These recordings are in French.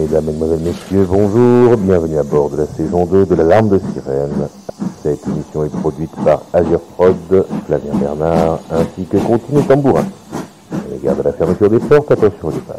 Mesdames, Mesdemoiselles, Messieurs, bonjour, bienvenue à bord de la saison 2 de l'Alarme de Sirène. Cette émission est produite par Azure Prod, Flavien Bernard, ainsi que Continue Tambourin. De la fermeture des portes, attention au départ.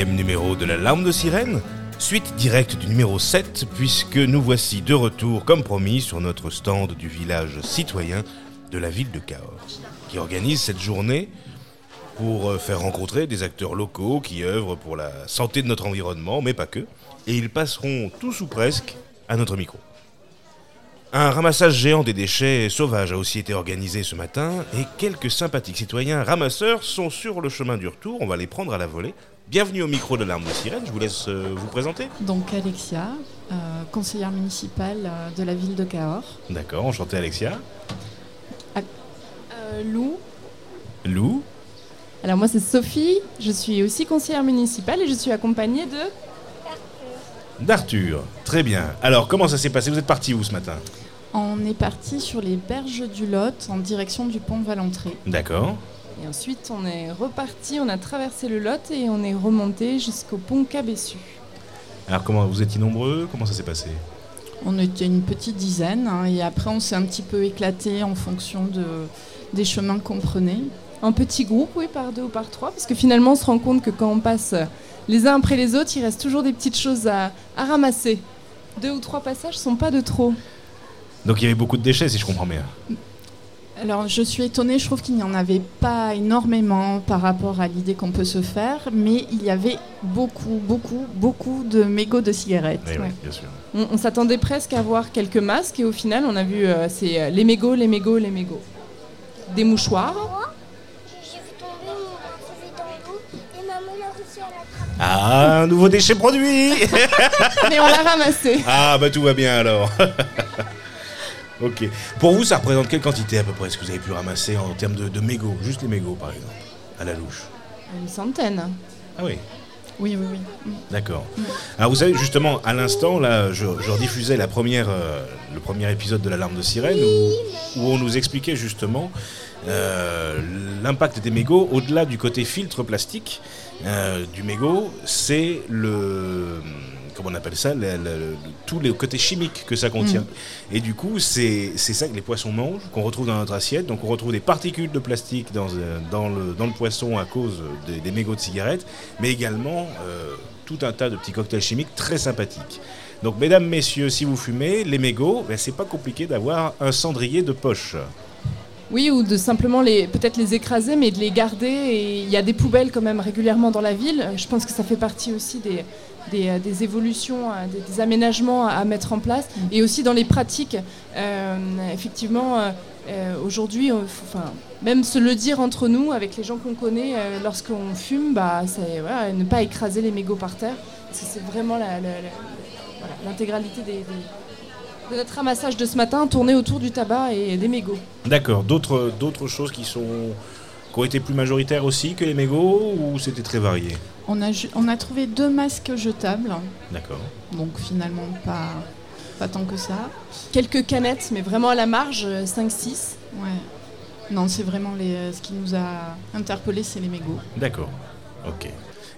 numéro de la Larme de Sirène, suite directe du numéro 7, puisque nous voici de retour, comme promis, sur notre stand du village citoyen de la ville de Cahors, qui organise cette journée pour euh, faire rencontrer des acteurs locaux qui œuvrent pour la santé de notre environnement, mais pas que, et ils passeront tous ou presque à notre micro. Un ramassage géant des déchets sauvages a aussi été organisé ce matin et quelques sympathiques citoyens ramasseurs sont sur le chemin du retour. On va les prendre à la volée. Bienvenue au micro de l'arme de sirène. Je vous laisse euh, vous présenter. Donc Alexia, euh, conseillère municipale euh, de la ville de Cahors. D'accord, enchanté Alexia. Euh, Lou. Lou. Alors moi c'est Sophie, je suis aussi conseillère municipale et je suis accompagnée de... D'Arthur. Très bien. Alors, comment ça s'est passé? Vous êtes parti où ce matin? On est parti sur les berges du Lot en direction du pont Valentré. D'accord. Et ensuite on est reparti, on a traversé le Lot et on est remonté jusqu'au pont Cabessu. Alors, comment vous étiez nombreux? Comment ça s'est passé? On était une petite dizaine hein, et après on s'est un petit peu éclaté en fonction de, des chemins qu'on prenait. En petit groupe, oui, par deux ou par trois, parce que finalement on se rend compte que quand on passe les uns après les autres, il reste toujours des petites choses à, à ramasser. Deux ou trois passages sont pas de trop. Donc, il y avait beaucoup de déchets, si je comprends bien. Alors je suis étonnée, je trouve qu'il n'y en avait pas énormément par rapport à l'idée qu'on peut se faire, mais il y avait beaucoup, beaucoup, beaucoup de mégots de cigarettes. Eh Ouais. bien sûr. On, on s'attendait presque à voir quelques masques et au final on a vu euh, c'est euh, les mégots, les mégots, les mégots. Des mouchoirs. J'ai vu tomber mon CV dans l'eau et maman l'a réussi à l'attraper. Ah, un nouveau déchet produit Mais on l'a ramassé. Ah, bah tout va bien alors. ok. Pour vous, ça représente quelle quantité à peu près Est-ce que vous avez pu ramasser en termes de, de mégots Juste les mégots, par exemple, à la louche? Une centaine. Ah oui. Oui, oui, oui. D'accord. Alors vous savez justement à l'instant là, je, je rediffusais la première, euh, le premier épisode de l'alarme de sirène où, où on nous expliquait justement euh, l'impact des mégots au-delà du côté filtre plastique euh, du mégot, c'est le comment on appelle ça, le, le- le- tous les côtés chimiques que ça contient. Et du coup, c'est ça que les poissons mangent, qu'on retrouve dans notre assiette. Donc on retrouve des particules de plastique dans, euh, dans, le, dans le poisson à cause des, des mégots de cigarettes, mais également euh, tout un tas de petits cocktails chimiques très sympathiques. Donc mesdames, messieurs, si vous fumez, les mégots, ben, c'est pas compliqué d'avoir un cendrier de poche. Oui, ou de simplement les peut-être les écraser, mais de les garder. Et il y a des poubelles quand même régulièrement dans la ville. Je pense que ça fait partie aussi des, des, euh, des évolutions, euh, des, des aménagements à, mettre en place. Et aussi dans les pratiques. Euh, effectivement, euh, aujourd'hui, enfin, même se le dire entre nous, avec les gens qu'on connaît, euh, lorsqu'on fume, bah, c'est voilà, ne pas écraser les mégots par terre. Parce que c'est vraiment la- la- la- voilà, l'intégralité des- de notre ramassage de ce matin tournait autour du tabac et des mégots. D'accord. D'autres, d'autres choses qui sont qui ont été plus majoritaires aussi que les mégots ou c'était très varié? On a, on a trouvé deux masques jetables, D'accord. donc finalement pas, pas tant que ça. Quelques canettes, mais vraiment à la marge, euh, 5-6. Ouais. Non, c'est vraiment les, euh, ce qui nous a interpellés, c'est les mégots. D'accord. Ok.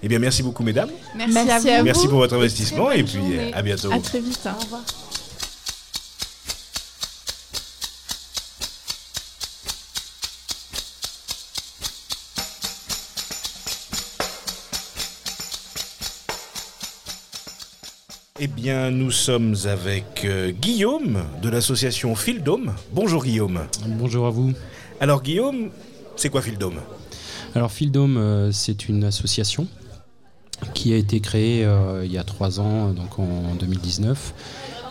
Eh bien, merci beaucoup, mesdames. Merci, Merci à vous. Merci pour votre investissement et puis journée. à bientôt. À très vite. hein. Au revoir. Eh bien, nous sommes avec euh, Guillaume de l'association Fildome. Bonjour Guillaume. Bonjour à vous. Alors Guillaume, c'est quoi Fildome Alors Fildome, euh, c'est une association qui a été créée euh, il y a trois ans, donc en 2019,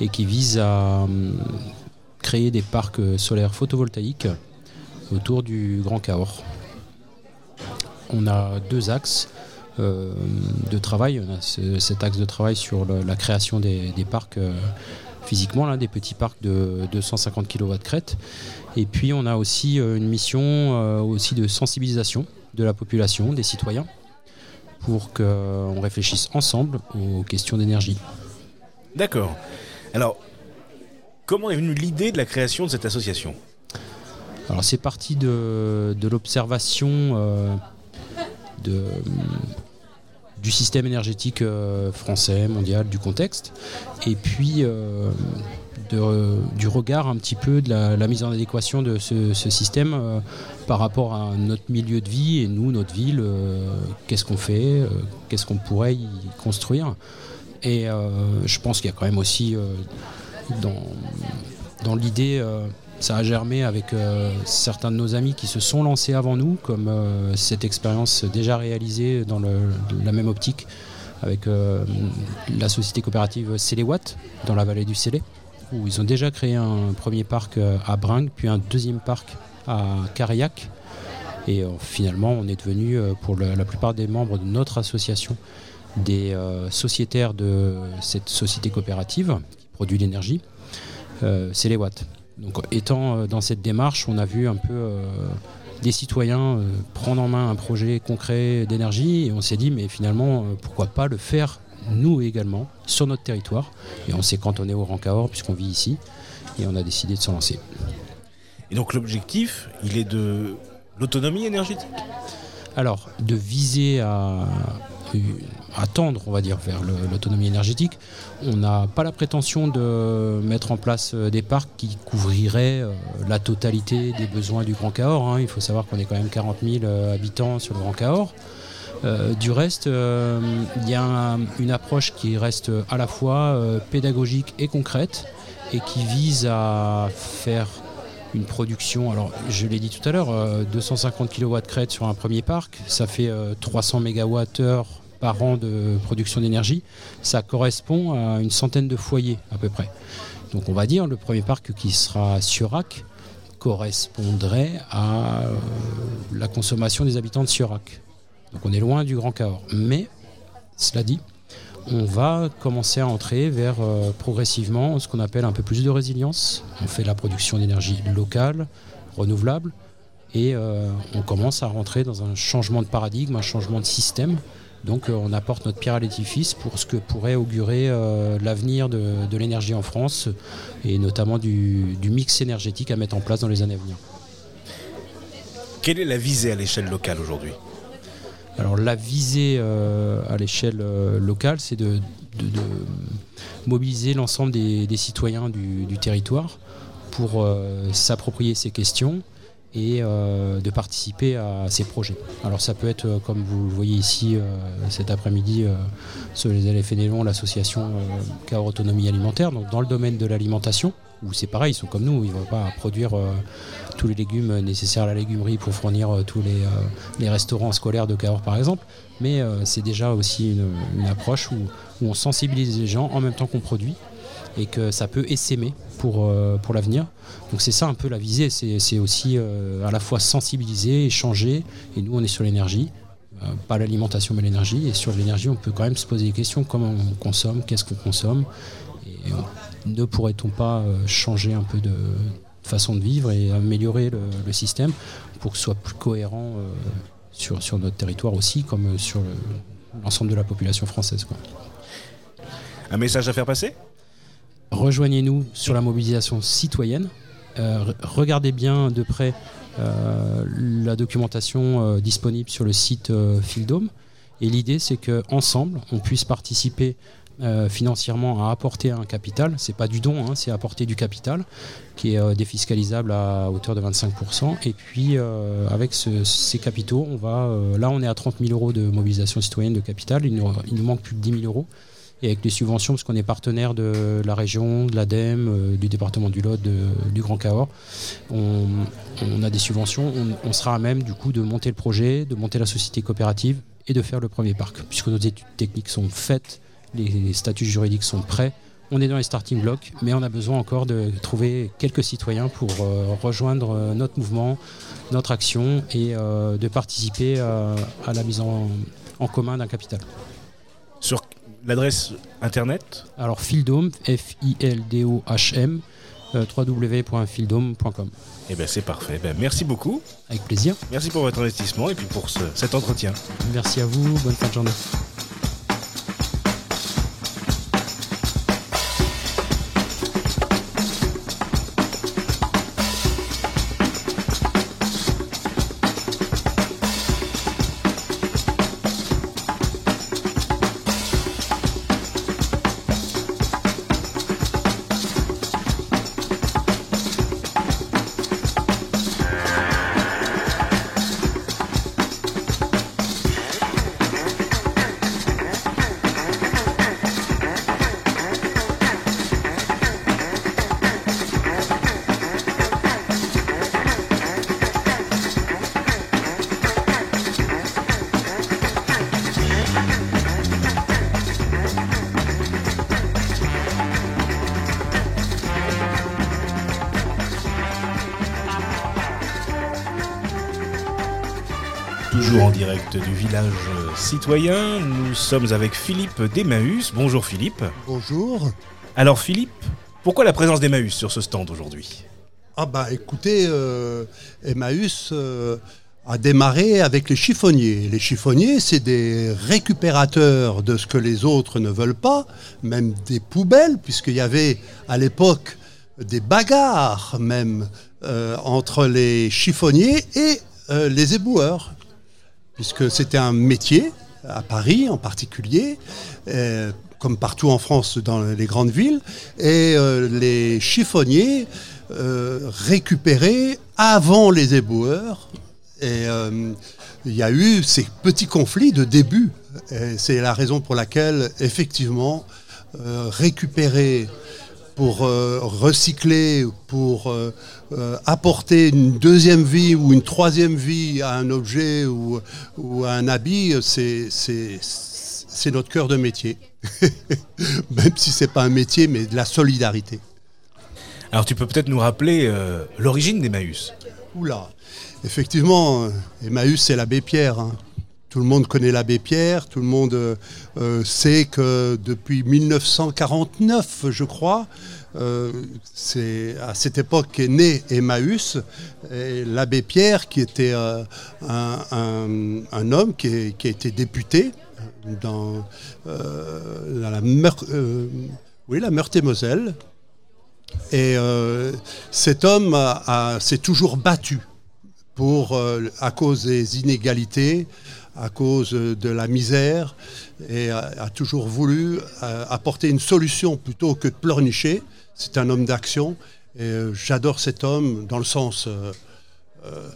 et qui vise à hum, créer des parcs solaires photovoltaïques autour du Grand Cahors. On a deux axes de travail. On a ce- cet axe de travail sur le- la création des, des parcs euh, physiquement, là, des petits parcs de 250 kW crête. Et puis on a aussi euh, une mission euh, aussi de sensibilisation de la population, des citoyens, pour qu'on réfléchisse ensemble aux questions d'énergie. D'accord. Alors, comment est venue l'idée de la création de cette association? Alors c'est parti de, de l'observation euh, du système énergétique euh, français, mondial, du contexte, et puis euh, du regard un petit peu de la, mise en adéquation de ce, ce système euh, par rapport à notre milieu de vie et nous, notre ville, qu'est-ce qu'on fait, qu'est-ce qu'on pourrait y construire. Et je pense qu'il y a quand même aussi dans, dans l'idée... ça a germé avec euh, certains de nos amis qui se sont lancés avant nous, comme euh, cette expérience déjà réalisée dans la même optique avec euh, la société coopérative Céléwatt dans la vallée du Célé, où ils ont déjà créé un premier parc à Bringue, puis un deuxième parc à Carillac. Et finalement, on est devenu, pour le- la plupart des membres de notre association, des sociétaires de cette société coopérative qui produit l'énergie, Céléwatt. Donc, étant euh, dans cette démarche, on a vu un peu euh, des citoyens euh, prendre en main un projet concret d'énergie et on s'est dit, mais finalement, pourquoi pas le faire nous également sur notre territoire Et on s'est cantonné au Rancahor puisqu'on vit ici et on a décidé de se lancer. Et donc l'objectif, il est de l'autonomie énergétique? Alors, de viser à, tendre, on va dire, vers l'autonomie énergétique, on n'a pas la prétention de mettre en place euh, des parcs qui couvriraient euh, la totalité des besoins du Grand Cahors. hein. Il faut savoir qu'on est quand même 40 000 euh, habitants sur le Grand Cahors. Du reste, il y a un- une approche qui reste à la fois pédagogique et concrète et qui vise à faire une production, alors je l'ai dit tout à l'heure, euh, 250 kW crête sur un premier parc, ça fait euh, 300 MWh par an de production d'énergie, ça correspond à une centaine de foyers à peu près. Donc on va dire le premier parc qui sera Surac correspondrait à euh, la consommation des habitants de Surac. Donc on est loin du Grand Cahors. Mais, cela dit, on va commencer à entrer vers euh, progressivement ce qu'on appelle un peu plus de résilience. On fait la production d'énergie locale, renouvelable, et euh, on commence à rentrer dans un changement de paradigme, un changement de système. Donc euh, on apporte notre pierre à l'édifice pour ce que pourrait augurer l'avenir de, l'énergie en France, et notamment du mix énergétique à mettre en place dans les années à venir. Quelle est la visée à l'échelle locale aujourd'hui? Alors la visée euh, à l'échelle euh, locale, c'est de, mobiliser l'ensemble des, citoyens du, territoire pour euh, s'approprier ces questions et de participer à ces projets. Alors ça peut être, comme vous le voyez ici cet après-midi sur les LFNLon, l'association Cahors Autonomie Alimentaire, donc dans le domaine de l'alimentation, où c'est pareil, ils sont comme nous, ils ne vont pas produire euh, tous les légumes nécessaires à la légumerie pour fournir euh, tous les, euh, les restaurants scolaires de Cahors par exemple, mais c'est déjà aussi une, approche où, on sensibilise les gens en même temps qu'on produit et que ça peut essaimer pour, pour l'avenir. Donc c'est ça un peu la visée, c'est aussi à la fois sensibiliser, échanger, et nous on est sur l'énergie, pas l'alimentation mais l'énergie, et sur l'énergie on peut quand même se poser des questions, comment on consomme, qu'est-ce qu'on consomme, ne pourrait-on pas changer un peu de façon de vivre et améliorer le, système pour que ce soit plus cohérent sur, sur notre territoire aussi, comme sur l'ensemble de la population française. Un message à faire passer? Rejoignez-nous sur la mobilisation citoyenne. regardez bien de près euh, la documentation euh, disponible sur le site euh, Fieldome. Et l'idée, c'est qu'ensemble, on puisse participer financièrement à apporter un capital. C'est pas du don, hein, c'est apporter du capital qui est défiscalisable à hauteur de 25%. Et puis avec ces capitaux, on va là on est à 30 000 euros de mobilisation citoyenne de capital. Il nous, manque plus de 10 000 euros et avec les subventions, parce qu'on est partenaire de la région, de l'ADEME, euh, du département du Lot, du Grand Cahors, on, a des subventions, on, sera à même du coup de monter le projet, de monter la société coopérative et de faire le premier parc, puisque nos études techniques sont faites, les statuts juridiques sont prêts, on est dans les starting blocks, mais on a besoin encore de trouver quelques citoyens pour euh, rejoindre euh, notre mouvement, notre action et de participer à la mise en, en commun d'un capital. Sur l'adresse internet Alors Fildom, F-I-L-D-O-H-M, euh, www.fildom.com. Eh bien c'est parfait. Ben, merci beaucoup. Avec plaisir. Merci pour votre investissement et puis pour cet entretien. Merci à vous. Bonne fin de journée. Du village citoyen, nous sommes avec Philippe d'Emmaüs. Bonjour Philippe. Bonjour. Alors Philippe, pourquoi la présence d'Emmaüs sur ce stand aujourd'hui? Ah bah écoutez, euh, Emmaüs euh, a démarré avec les chiffonniers. Les chiffonniers, c'est des récupérateurs de ce que les autres ne veulent pas, même des poubelles, puisqu'il y avait à l'époque des bagarres même euh, entre les chiffonniers et les éboueurs puisque c'était un métier, à Paris en particulier, euh, comme partout en France dans les grandes villes, et euh, les chiffonniers euh, récupéraient avant les éboueurs. Et il y a eu ces petits conflits de début. C'est la raison pour laquelle, effectivement, récupérer pour recycler, pour euh, apporter une deuxième vie ou une troisième vie à un objet ou, à un habit, c'est notre cœur de métier. Même si ce n'est pas un métier, mais de la solidarité. Alors tu peux peut-être nous rappeler euh, l'origine d'Emmaüs? Oula, effectivement, euh, Emmaüs c'est l'abbé Pierre. Hein. Tout le monde connaît l'abbé Pierre, tout le monde sait que depuis 1949, je crois, euh, c'est à cette époque qu'est né Emmaüs, l'abbé Pierre, qui était euh, un, homme qui, a été député dans, euh, la, Meurthe, oui, la Meurthe et Moselle. Et cet homme s'est toujours battu à cause des inégalités, à cause de la misère, et a toujours voulu apporter une solution plutôt que de pleurnicher. C'est un homme d'action et euh, j'adore cet homme dans le sens euh, euh,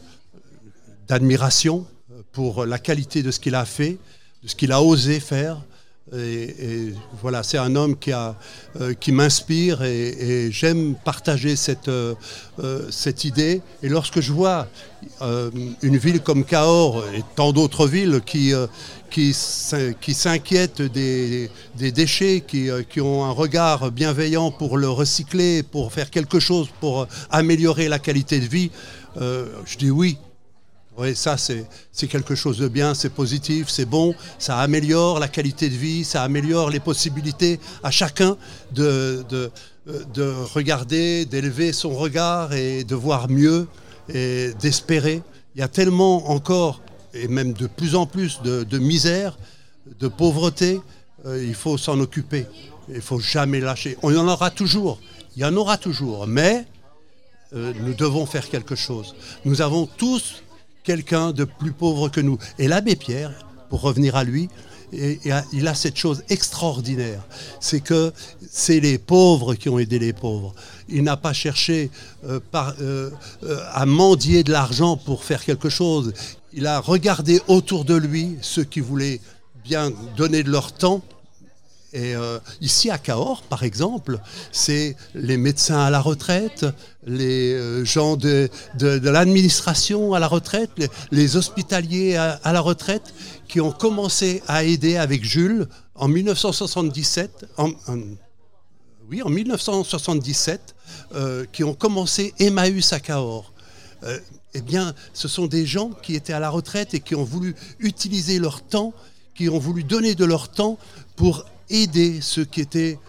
d'admiration pour la qualité de ce qu'il a fait, de ce qu'il a osé faire. Voilà, c'est un homme qui, qui m'inspire et, j'aime partager cette, cette idée. Et lorsque je vois une ville comme Cahors et tant d'autres villes qui, qui, s'inquiètent des, déchets, euh, qui, ont un regard bienveillant pour le recycler, pour faire quelque chose pour améliorer la qualité de vie, euh, je dis oui. Oui, ça, c'est quelque chose de bien, c'est positif, c'est bon, ça améliore la qualité de vie, ça améliore les possibilités à chacun de, de, euh, de regarder, d'élever son regard et de voir mieux et d'espérer. Il y a tellement encore, et même de plus en plus, de, de misère, de pauvreté, euh, il faut s'en occuper. Il faut jamais lâcher. On en aura toujours, il y en aura toujours, mais euh, nous devons faire quelque chose. Nous avons tous quelqu'un de plus pauvre que nous. Et l'abbé Pierre, pour revenir à lui, il a cette chose extraordinaire, c'est que c'est les pauvres qui ont aidé les pauvres. Il n'a pas cherché euh, euh, euh, à mendier de l'argent pour faire quelque chose. Il a regardé autour de lui ceux qui voulaient bien donner de leur temps et ici à Cahors, par exemple, c'est les médecins à la retraite, les euh, gens de, de- l'administration à la retraite, les, hospitaliers à, la retraite, qui ont commencé à aider avec Jules en 1977. en- en- oui, en 1977, euh, qui ont commencé Emmaüs à Cahors. Euh, eh bien, ce sont des gens qui étaient à la retraite et qui ont voulu utiliser leur temps, qui ont voulu donner de leur temps pour aider ceux qui étaient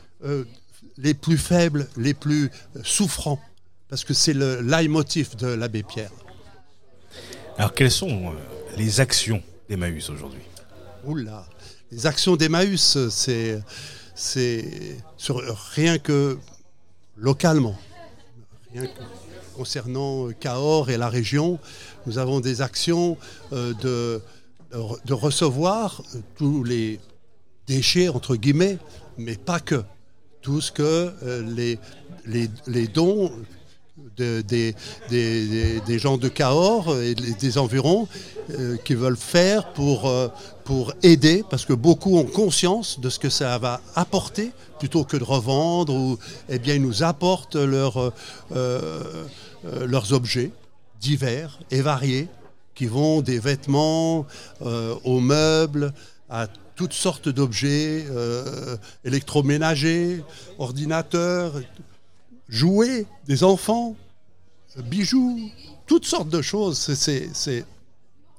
les plus faibles, les plus souffrants. Parce que c'est le leitmotiv de l'abbé Pierre. Alors, quelles sont euh, les actions d'Emmaüs aujourd'hui? Oula, les actions d'Emmaüs, c'est, c'est sur- rien que localement, rien que concernant euh, Cahors et la région, nous avons des actions euh, de, de recevoir tous les déchets, entre guillemets, mais pas que. Tout ce que les, les, les dons de- des, des- des- gens de Cahors et des environs euh, qui veulent faire pour, euh, pour aider, parce que beaucoup ont conscience de ce que ça va apporter, plutôt que de revendre, ou eh bien ils nous apportent leurs, euh, leurs objets divers et variés, qui vont des vêtements aux meubles, à toutes sortes d'objets électroménagers, ordinateurs, jouets des enfants, bijoux, toutes sortes de choses. C'est-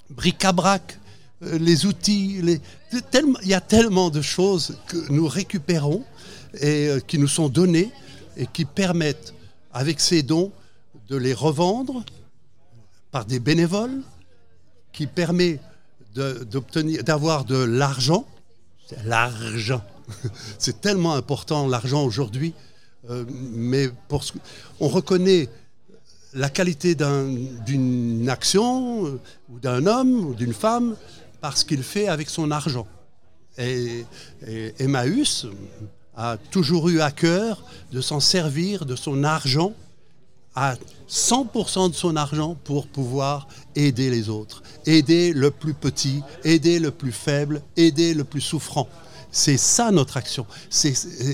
bric-à-brac, euh, les outils. Il y a tellement de choses que nous récupérons et euh, qui nous sont données et qui permettent, avec ces dons, de les revendre par des bénévoles, qui permet d'avoir de l'argent. L'argent. C'est tellement important l'argent aujourd'hui, euh, mais on reconnaît la qualité d'un- d'une action euh, ou d'un homme ou d'une femme parce qu'il fait avec son argent. Et, et Emmaüs a toujours eu à cœur de s'en servir de son argent à 100% de son argent pour pouvoir aider les autres, aider le plus petit, aider le plus faible, aider le plus souffrant. C'est ça notre action.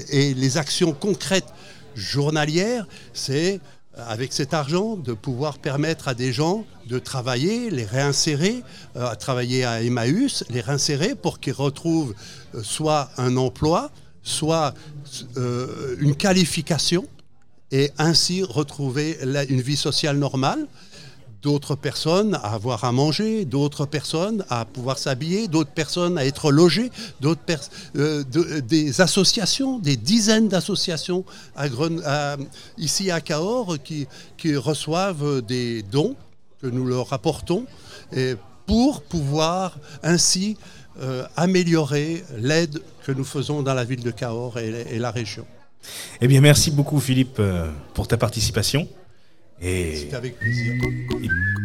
Et les actions concrètes journalières, c'est avec cet argent de pouvoir permettre à des gens de travailler, les réinsérer, euh, à travailler à Emmaüs, les réinsérer pour qu'ils retrouvent euh, soit un emploi, soit euh, une qualification et ainsi retrouver une vie sociale normale. D'autres personnes à avoir à manger, d'autres personnes à pouvoir s'habiller, d'autres personnes à être logées, euh, de- des associations, des dizaines d'associations ici à Cahors qui, reçoivent des dons que nous leur apportons pour pouvoir ainsi euh, améliorer l'aide que nous faisons dans la ville de Cahors et, la région. Eh bien, merci beaucoup, Philippe, euh, pour ta participation. Et C'est avec plaisir. Here's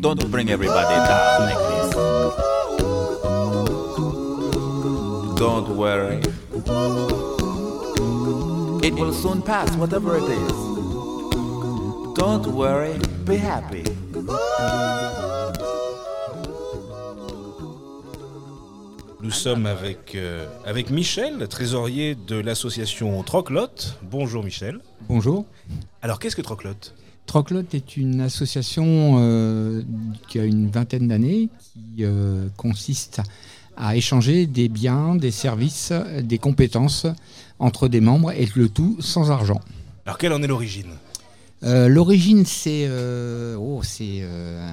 Don't bring everybody down like this. Don't worry. It will soon pass, whatever it is. Don't worry, be happy. Nous sommes avec, euh, avec Michel, trésorier de l'association Troclotte. Bonjour Michel. Bonjour. Alors qu'est-ce que Troclotte Troclotte est une association euh, qui a une vingtaine d'années qui euh, consiste à échanger des biens, des services, des compétences entre des membres et le tout sans argent. Alors quelle en est l'origine? Euh, L'origine, c'est, euh, oh, c'est, euh,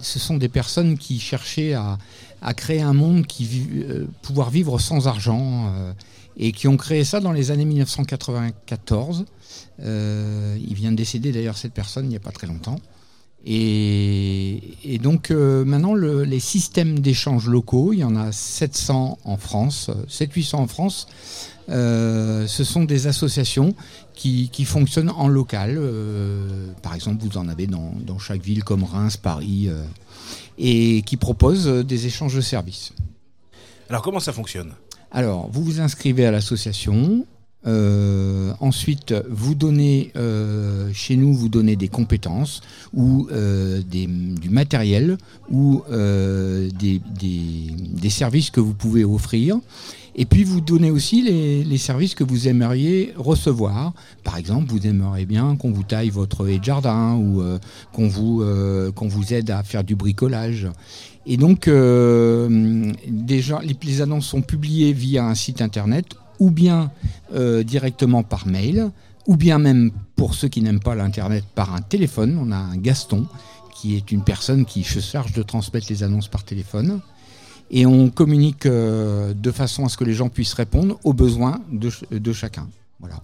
ce sont des personnes qui cherchaient à, à créer un monde qui pouvoir vivre sans argent et qui ont créé ça dans les années 1994. Euh, il vient de décéder d'ailleurs cette personne il n'y a pas très longtemps. Et, et donc euh, maintenant, le- les systèmes d'échange locaux, il y en a 700 en France, 700-800 en France. Euh, ce sont des associations qui, qui fonctionnent en local. Euh, par exemple, vous en avez dans, dans chaque ville comme Reims, Paris, et qui proposent des échanges de services. Alors comment ça fonctionne? Alors, vous vous inscrivez à l'association. Euh, ensuite, vous donnez euh, chez nous, vous donnez des compétences ou euh, des- du matériel ou des, services que vous pouvez offrir. Et puis vous donnez aussi les, services que vous aimeriez recevoir. Par exemple, vous aimeriez bien qu'on vous taille votre haie de jardin ou qu'on vous, aide à faire du bricolage. Et donc, déjà, les annonces sont publiées via un site internet ou bien euh, directement par mail, ou bien même pour ceux qui n'aiment pas l'internet par un téléphone. On a un Gaston qui est une personne qui se charge de transmettre les annonces par téléphone. Et on communique euh, de façon à ce que les gens puissent répondre aux besoins de, de chacun. Voilà.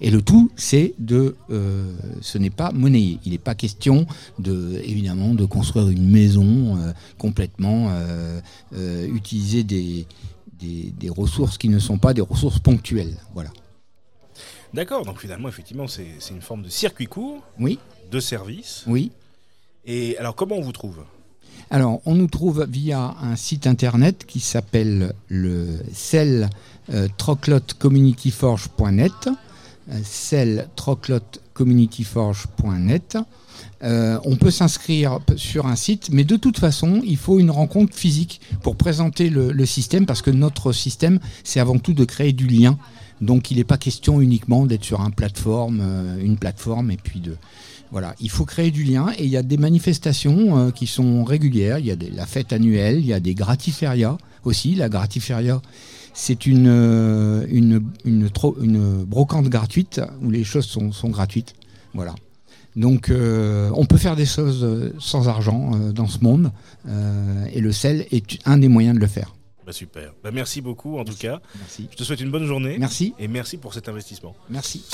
Et le tout, c'est de, euh, ce n'est pas monnayé. Il n'est pas question de, évidemment, de construire une maison complètement utiliser des, des, des ressources qui ne sont pas des ressources ponctuelles. Voilà. D'accord, donc finalement, effectivement, c'est c'est une forme de circuit court, Oui, de service. oui. Et alors, comment on vous trouve? Alors, on nous trouve via un site internet qui s'appelle le cell euh, troclotcommunityforge.net, euh, cell troclotcommunityforge.net. Euh, on peut s'inscrire sur un site, mais de toute façon, il faut une rencontre physique pour présenter le, système, parce que notre système, c'est avant tout de créer du lien. Donc, il n'est pas question uniquement d'être sur un plateforme, euh, une plateforme, et puis de, voilà, il faut créer du lien et il y a des manifestations euh, qui sont régulières. Il y a des- la fête annuelle, il y a des gratiférias aussi. La gratiféria, c'est une, une, une brocante gratuite où les choses sont, sont gratuites. Voilà. Donc euh, on peut faire des choses euh, sans argent euh, dans ce monde euh, et le sel est un des moyens de le faire. Bah, Super. Bah, merci beaucoup, en tout cas. Merci. Je te souhaite une bonne journée. Merci. Et merci pour cet investissement. Merci.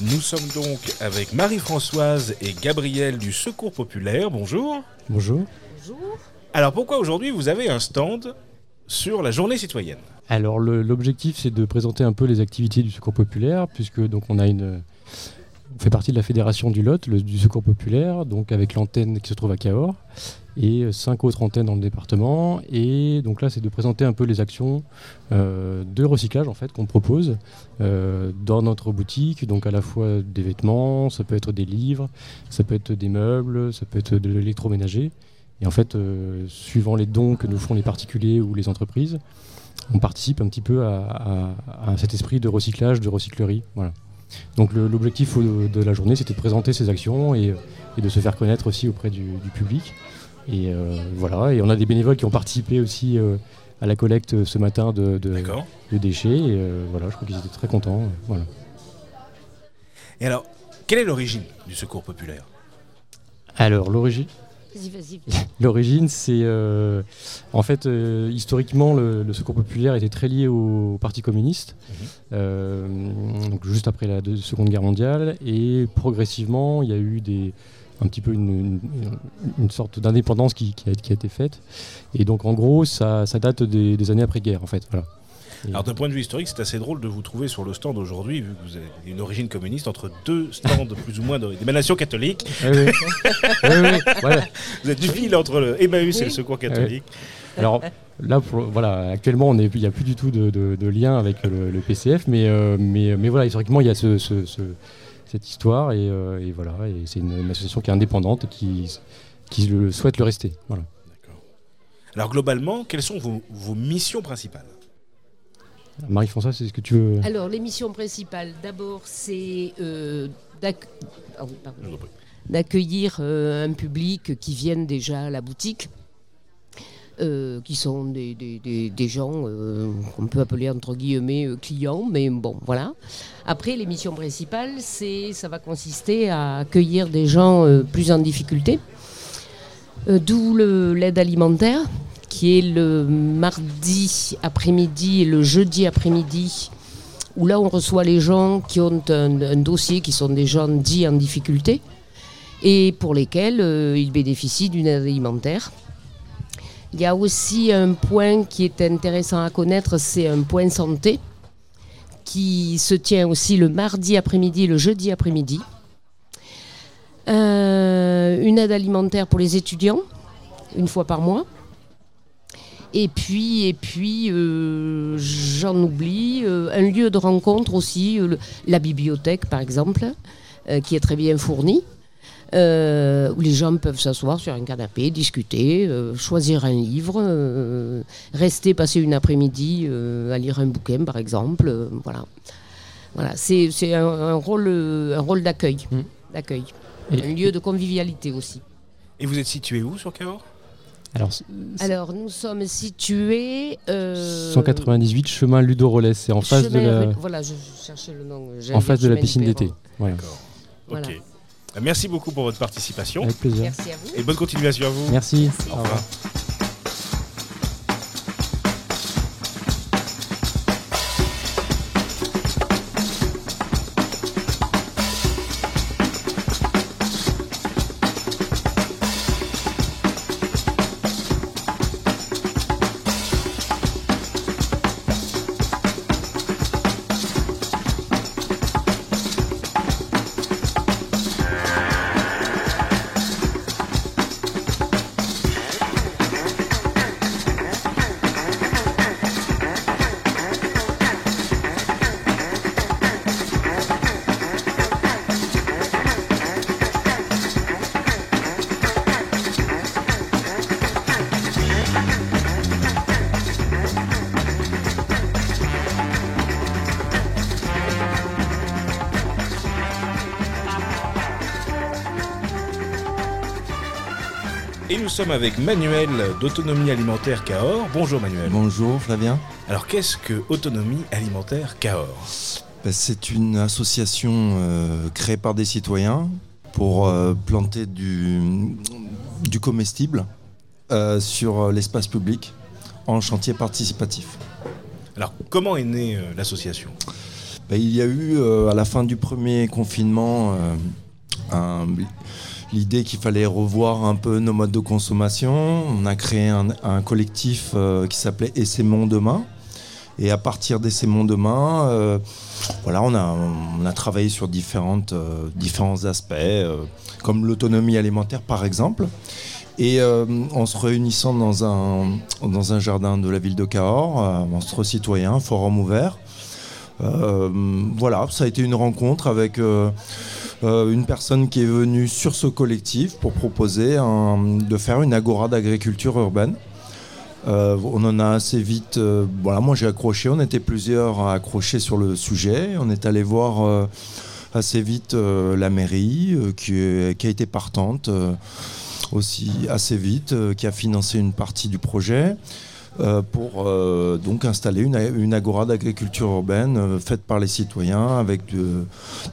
Nous sommes donc avec Marie-Françoise et Gabriel du Secours Populaire. Bonjour. Bonjour. Alors pourquoi aujourd'hui vous avez un stand sur la journée citoyenne? Alors l'objectif c'est de présenter un peu les activités du Secours populaire puisque donc on a une on fait partie de la fédération du Lot, le- du Secours populaire, donc avec l'antenne qui se trouve à Cahors et euh, cinq autres antennes dans le département. Et donc là c'est de présenter un peu les actions euh, de recyclage en fait qu'on propose euh, dans notre boutique, donc à la fois des vêtements, ça peut être des livres, ça peut être des meubles, ça peut être de l'électroménager. Et en fait, euh, suivant les dons que nous font les particuliers ou les entreprises, on participe un petit peu à, à- à cet esprit de recyclage, de recyclerie. Voilà. Donc l'objectif de la journée, c'était de présenter ces actions et, et de se faire connaître aussi auprès du, du public. Et euh, voilà. Et on a des bénévoles qui ont participé aussi euh, à la collecte ce matin de, de- D'accord. de déchets. Et euh, voilà, je crois qu'ils étaient très contents. Voilà. Et alors, quelle est l'origine du Secours Populaire? Alors l'origine? Vas-y, vas-y. L'origine, c'est euh, en fait euh, historiquement le, le Secours populaire était très lié au, au Parti communiste, euh, donc juste après la deux- Seconde Guerre mondiale, et progressivement il y a eu des un petit peu une, une- une sorte d'indépendance qui, qui a, qui a été faite, et donc en gros ça, ça date des, des années après-guerre en fait. Voilà. Alors d'un point de vue historique, c'est assez drôle de vous trouver sur le stand aujourd'hui, vu que vous avez une origine communiste entre deux stands plus ou moins de- d'émanation catholique. Ouais, ouais. Vous êtes du fil entre le Emmaüs et le Oui. Secours catholique. Alors là, pour- voilà, actuellement, on est- il n'y a plus du tout de, de- de lien avec le, le PCF, mais, euh, mais, mais voilà, historiquement, il y a ce, ce- ce- cette histoire et, euh, et voilà, et c'est une, une association qui est indépendante et qui, qui le, souhaite le rester. Voilà. Alors globalement, quelles sont vos, vos missions principales? Marie-Françoise, c'est ce que tu veux Alors, l'émission principale, d'abord, c'est euh, d'acc- d'accueillir euh, un public qui viennent déjà à la boutique, euh, qui sont des, des- des- des gens euh, qu'on peut appeler entre guillemets euh, clients, mais bon, voilà. Après, l'émission principale, c'est, ça va consister à accueillir des gens euh, plus en difficulté, Euh, d'où le- l'aide alimentaire, qui est le mardi après-midi et le jeudi après-midi où là on reçoit les gens qui ont un, dossier, qui sont des gens dits en difficulté, et pour lesquels euh, ils bénéficient d'une aide alimentaire. Il y a aussi un point qui est intéressant à connaître, c'est un point santé, qui se tient aussi le mardi après-midi et le jeudi après-midi. Euh, une aide alimentaire pour les étudiants, une fois par mois. Et puis, et puis euh, j'en oublie, euh, un lieu de rencontre aussi, euh, la bibliothèque par exemple, qui est très bien fournie, où les gens peuvent s'asseoir sur un canapé, discuter, choisir un livre, rester passer une après-midi à lire un bouquin par exemple. voilà, voilà c'est c'est un, un rôle, un rôle d'accueil, Mm. d'accueil, un lieu de convivialité aussi. Et vous êtes situé où sur Cahors? Alors, Alors, nous sommes situés. euh, 198 chemin Ludo Rolès, c'est en face de chemin la, Voilà, je cherchais le nom. j'allais en face de la chemin piscine d'été. Voilà. D'accord. Voilà. Ok. Merci beaucoup pour votre participation. Avec plaisir. Merci à vous. Et bonne continuation à vous. Merci. Au revoir. Et nous sommes avec Manuel d'Autonomie Alimentaire Cahors. Bonjour Manuel. Bonjour Flavien. Alors qu'est-ce que Autonomie Alimentaire Cahors? Ben, C'est une association euh, créée par des citoyens pour euh, planter du, du comestible euh, sur l'espace public en chantier participatif. Alors comment est née l'association? Ben, il y a eu à la fin du premier confinement un- l'idée qu'il fallait revoir un peu nos modes de consommation. On a créé un, collectif euh, qui s'appelait Essaimons demain. Et à partir d'Essaimons demain, euh, voilà, on a, travaillé sur euh, différents aspects, comme l'autonomie alimentaire par exemple. Et en se réunissant dans un, jardin de la ville de Cahors, entre citoyens, forum ouvert, voilà, ça a été une rencontre avec une personne qui est venue sur ce collectif pour proposer de faire une agora d'agriculture urbaine. Euh, on en a assez vite. euh, voilà, moi j'ai accroché. On était plusieurs à accrocher sur le sujet. On est allé voir euh, assez vite euh, la mairie euh, qui, a été partante euh, aussi assez vite, euh, qui a financé une partie du projet. Euh, pour euh, donc installer une, agora d'agriculture urbaine euh, faite par les citoyens avec de,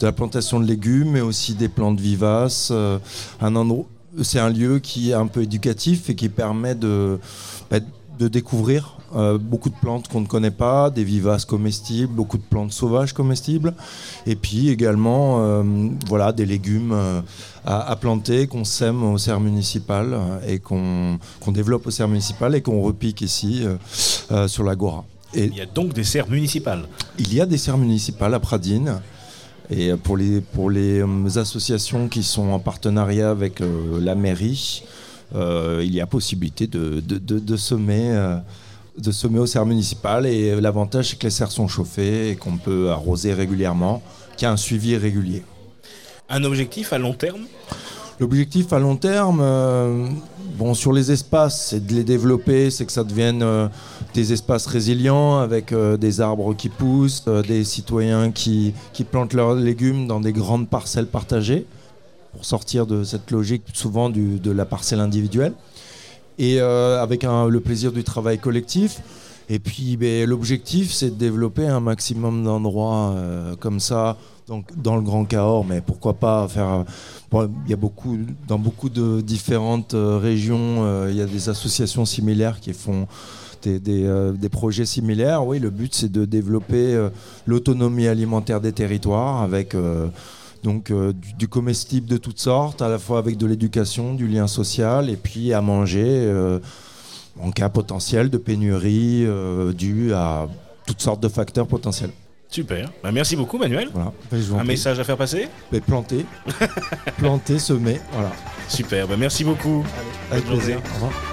la plantation de légumes mais aussi des plantes vivaces. c'est un lieu qui est un peu éducatif et qui permet de, bah, de découvrir euh, beaucoup de plantes qu'on ne connaît pas, des vivaces comestibles, beaucoup de plantes sauvages comestibles, et puis également euh, voilà, des légumes euh, à, à planter qu'on sème au serre municipal et qu'on développe au serre municipal et qu'on repique ici sur l'agora. Il y a donc des serres municipales. il y a des serres municipales à Pradine. Et pour les, pour les associations qui sont en partenariat avec la mairie, il y a possibilité de, de, de- de semer, de semer aux serres municipales. Et l'avantage, c'est que les serres sont chauffées et qu'on peut arroser régulièrement, qu'il y a un suivi régulier. Un objectif à long terme? L'objectif à long terme, euh, bon, sur les espaces, c'est de les développer, c'est que ça devienne euh, des espaces résilients avec euh, des arbres qui poussent, des citoyens qui, qui plantent leurs légumes dans des grandes parcelles partagées pour sortir de cette logique souvent du- de la parcelle individuelle et euh, avec le plaisir du travail collectif. Et puis ben, l'objectif, c'est de développer un maximum d'endroits euh, comme ça, donc dans le Grand Cahors, mais pourquoi pas faire. y a beaucoup, dans beaucoup de différentes euh, régions, il y a des associations similaires qui font des, projets similaires. Oui, le but, c'est de développer l'autonomie alimentaire des territoires avec. Donc euh, du, du comestible de toutes sortes, à la fois avec de l'éducation, du lien social, et puis à manger euh, en cas potentiel de pénurie euh, dû à toutes sortes de facteurs potentiels. Super. Bah, merci beaucoup Manuel. Voilà. En Un prie. message à faire passer Ben, planter, planter, semer, voilà. Super. Bah, merci beaucoup. Avec journée. plaisir. Au revoir.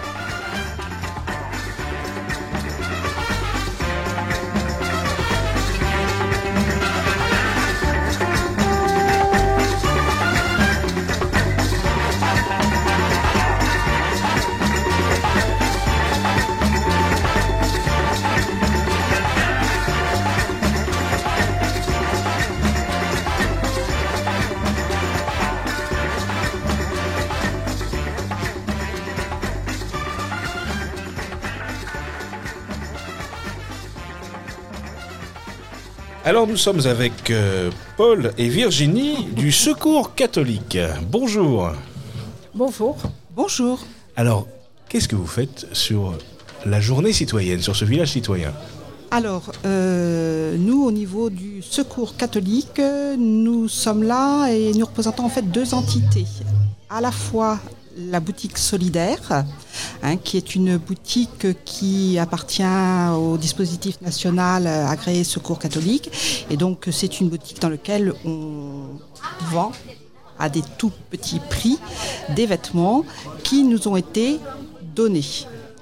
Sommes avec euh, Paul et Virginie du Secours catholique. Bonjour. Bonjour. Bonjour. Alors, qu'est-ce que vous faites sur la journée citoyenne, sur ce village citoyen? Alors, euh, nous, au niveau du Secours catholique, nous sommes là et nous représentons en fait deux entités. À la fois la boutique solidaire, hein, qui est une boutique qui appartient au dispositif national agréé Secours catholique. Et donc, c'est une boutique dans laquelle on vend à des tout petits prix des vêtements qui nous ont été donnés.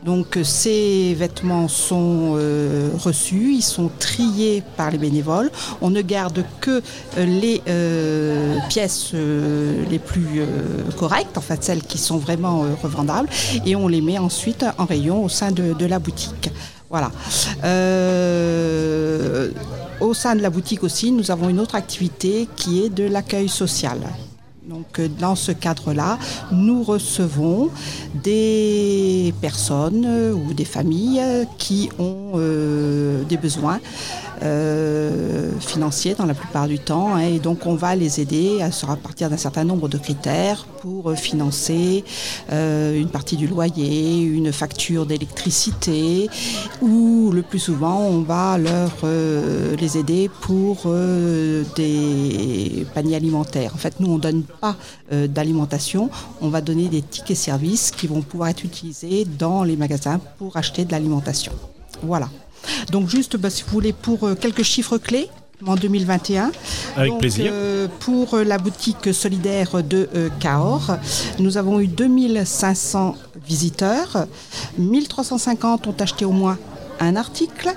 Donc ces vêtements sont euh, reçus, ils sont triés par les bénévoles. On ne garde que euh, les euh, pièces les plus correctes, en fait celles qui sont vraiment revendables, et on les met ensuite en rayon au sein de, de la boutique. Voilà. au sein de la boutique aussi, nous avons une autre activité qui est de l'accueil social. Donc euh, dans ce cadre-là, nous recevons des personnes euh, ou des familles qui ont euh, des besoins euh, financiers dans la plupart du temps. hein, et donc on va les aider à, à partir d'un certain nombre de critères pour euh, financer euh, une partie du loyer, une facture d'électricité, ou le plus souvent on va leur les aider pour des paniers alimentaires. En fait, nous on donne pas d'alimentation, on va donner des tickets services qui vont pouvoir être utilisés dans les magasins pour acheter de l'alimentation. Voilà. Donc juste, bah, si vous voulez, pour euh, quelques chiffres clés en 2021. Avec Donc, plaisir. euh, pour euh, la boutique solidaire de euh, Cahors, nous avons eu 2500 visiteurs. 1350 ont acheté au moins un article.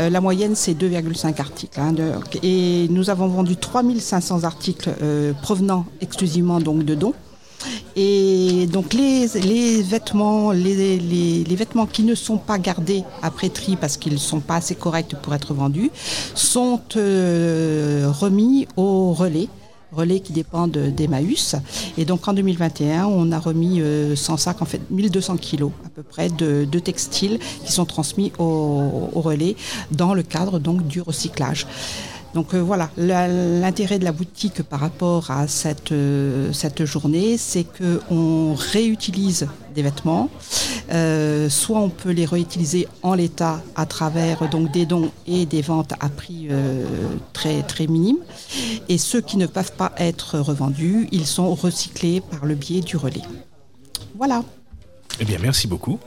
Euh, la moyenne, c'est 2,5 articles. hein, de- et nous avons vendu 3500 articles provenant exclusivement donc de dons. Et donc les, vêtements, qui ne sont pas gardés après tri parce qu'ils ne sont pas assez corrects pour être vendus sont euh, remis au relais relais qui dépendent d'Emmaüs. Et donc en 2021, on a remis euh, 100 sacs, en fait 1200 kilos à peu près de, textiles qui sont transmis au, relais dans le cadre du recyclage. Donc euh, voilà, l'intérêt de la boutique par rapport à cette, euh, journée, c'est qu'on réutilise des vêtements, Euh, soit on peut les réutiliser en l'état à travers donc des dons et des ventes à prix très très minimes, et ceux qui ne peuvent pas être revendus, ils sont recyclés par le biais du relais. Voilà. Eh bien, merci beaucoup.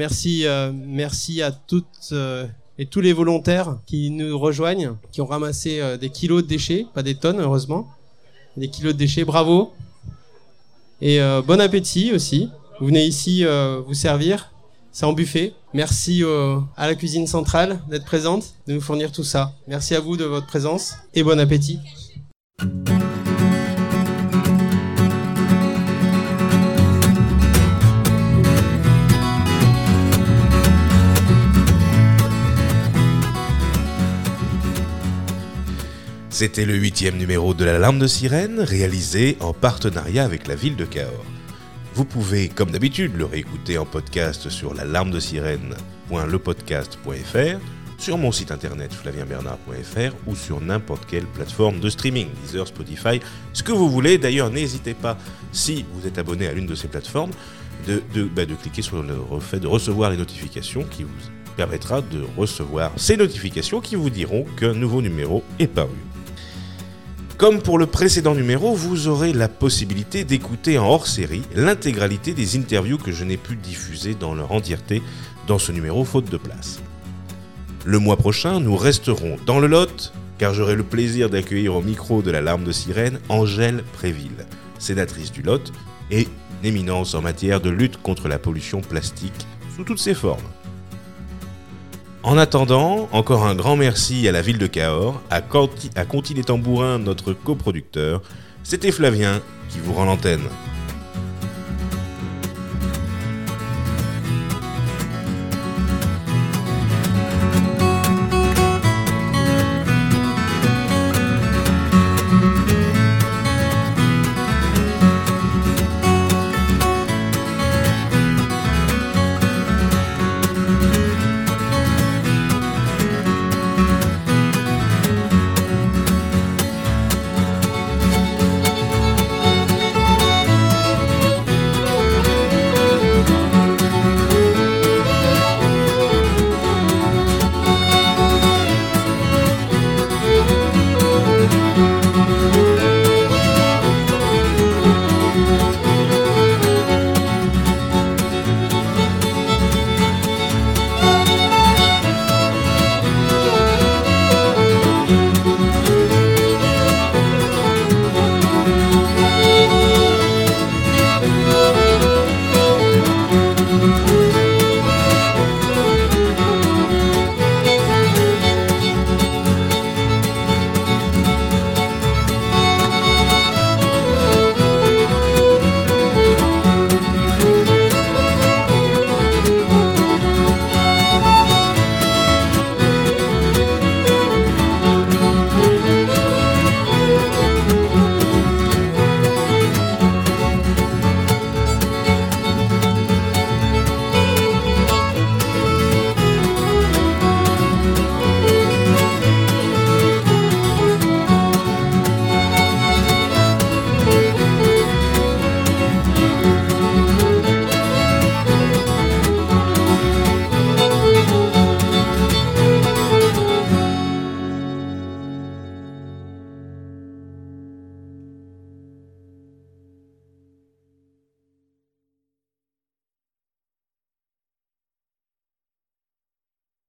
Merci, euh, merci à toutes euh, et tous les volontaires qui nous rejoignent, qui ont ramassé euh, des kilos de déchets, pas des tonnes heureusement, des kilos de déchets. Bravo et bon appétit aussi. Vous venez ici vous servir, c'est en buffet. Merci à la cuisine centrale d'être présente, de nous fournir tout ça. Merci à vous de votre présence et bon appétit. C'était le huitième numéro de l'Alarme de Sirène, réalisé en partenariat avec la ville de Cahors. Vous pouvez, comme d'habitude, le réécouter en podcast sur l'alarmedesirène.lepodcast.fr, sur mon site internet flavienbernard.fr ou sur n'importe quelle plateforme de streaming, Deezer, Spotify, ce que vous voulez. D'ailleurs, n'hésitez pas, si vous êtes abonné à l'une de ces plateformes, de, de, bah, de cliquer sur le fait de recevoir les notifications qui vous permettra de recevoir ces notifications qui vous diront qu'un nouveau numéro est paru. Comme pour le précédent numéro, vous aurez la possibilité d'écouter en hors-série l'intégralité des interviews que je n'ai pu diffuser dans leur entièreté dans ce numéro faute de place. Le mois prochain, nous resterons dans le Lot, car j'aurai le plaisir d'accueillir au micro de l'alarme de sirène Angèle Préville, sénatrice du Lot et éminence en matière de lutte contre la pollution plastique sous toutes ses formes. En attendant, encore un grand merci à la ville de Cahors, à, Conti, à Conti les Tambourins, notre coproducteur. C'était Flavien qui vous rend l'antenne.